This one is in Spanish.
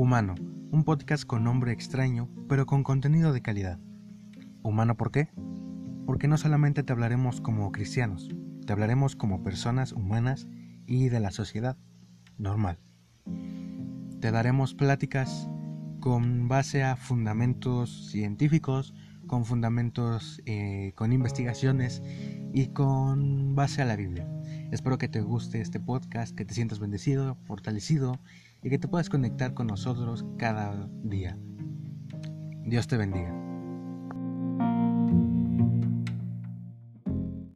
Humano, un podcast con nombre extraño, pero con contenido de calidad. ¿Humano por qué? Porque no solamente te hablaremos como cristianos, te hablaremos como personas humanas y de la sociedad normal. Te daremos pláticas con base a fundamentos científicos, con fundamentos, eh, con investigaciones y con base a la Biblia. Espero que te guste este podcast, que te sientas bendecido, fortalecido y que te puedas conectar con nosotros cada día. Dios te bendiga.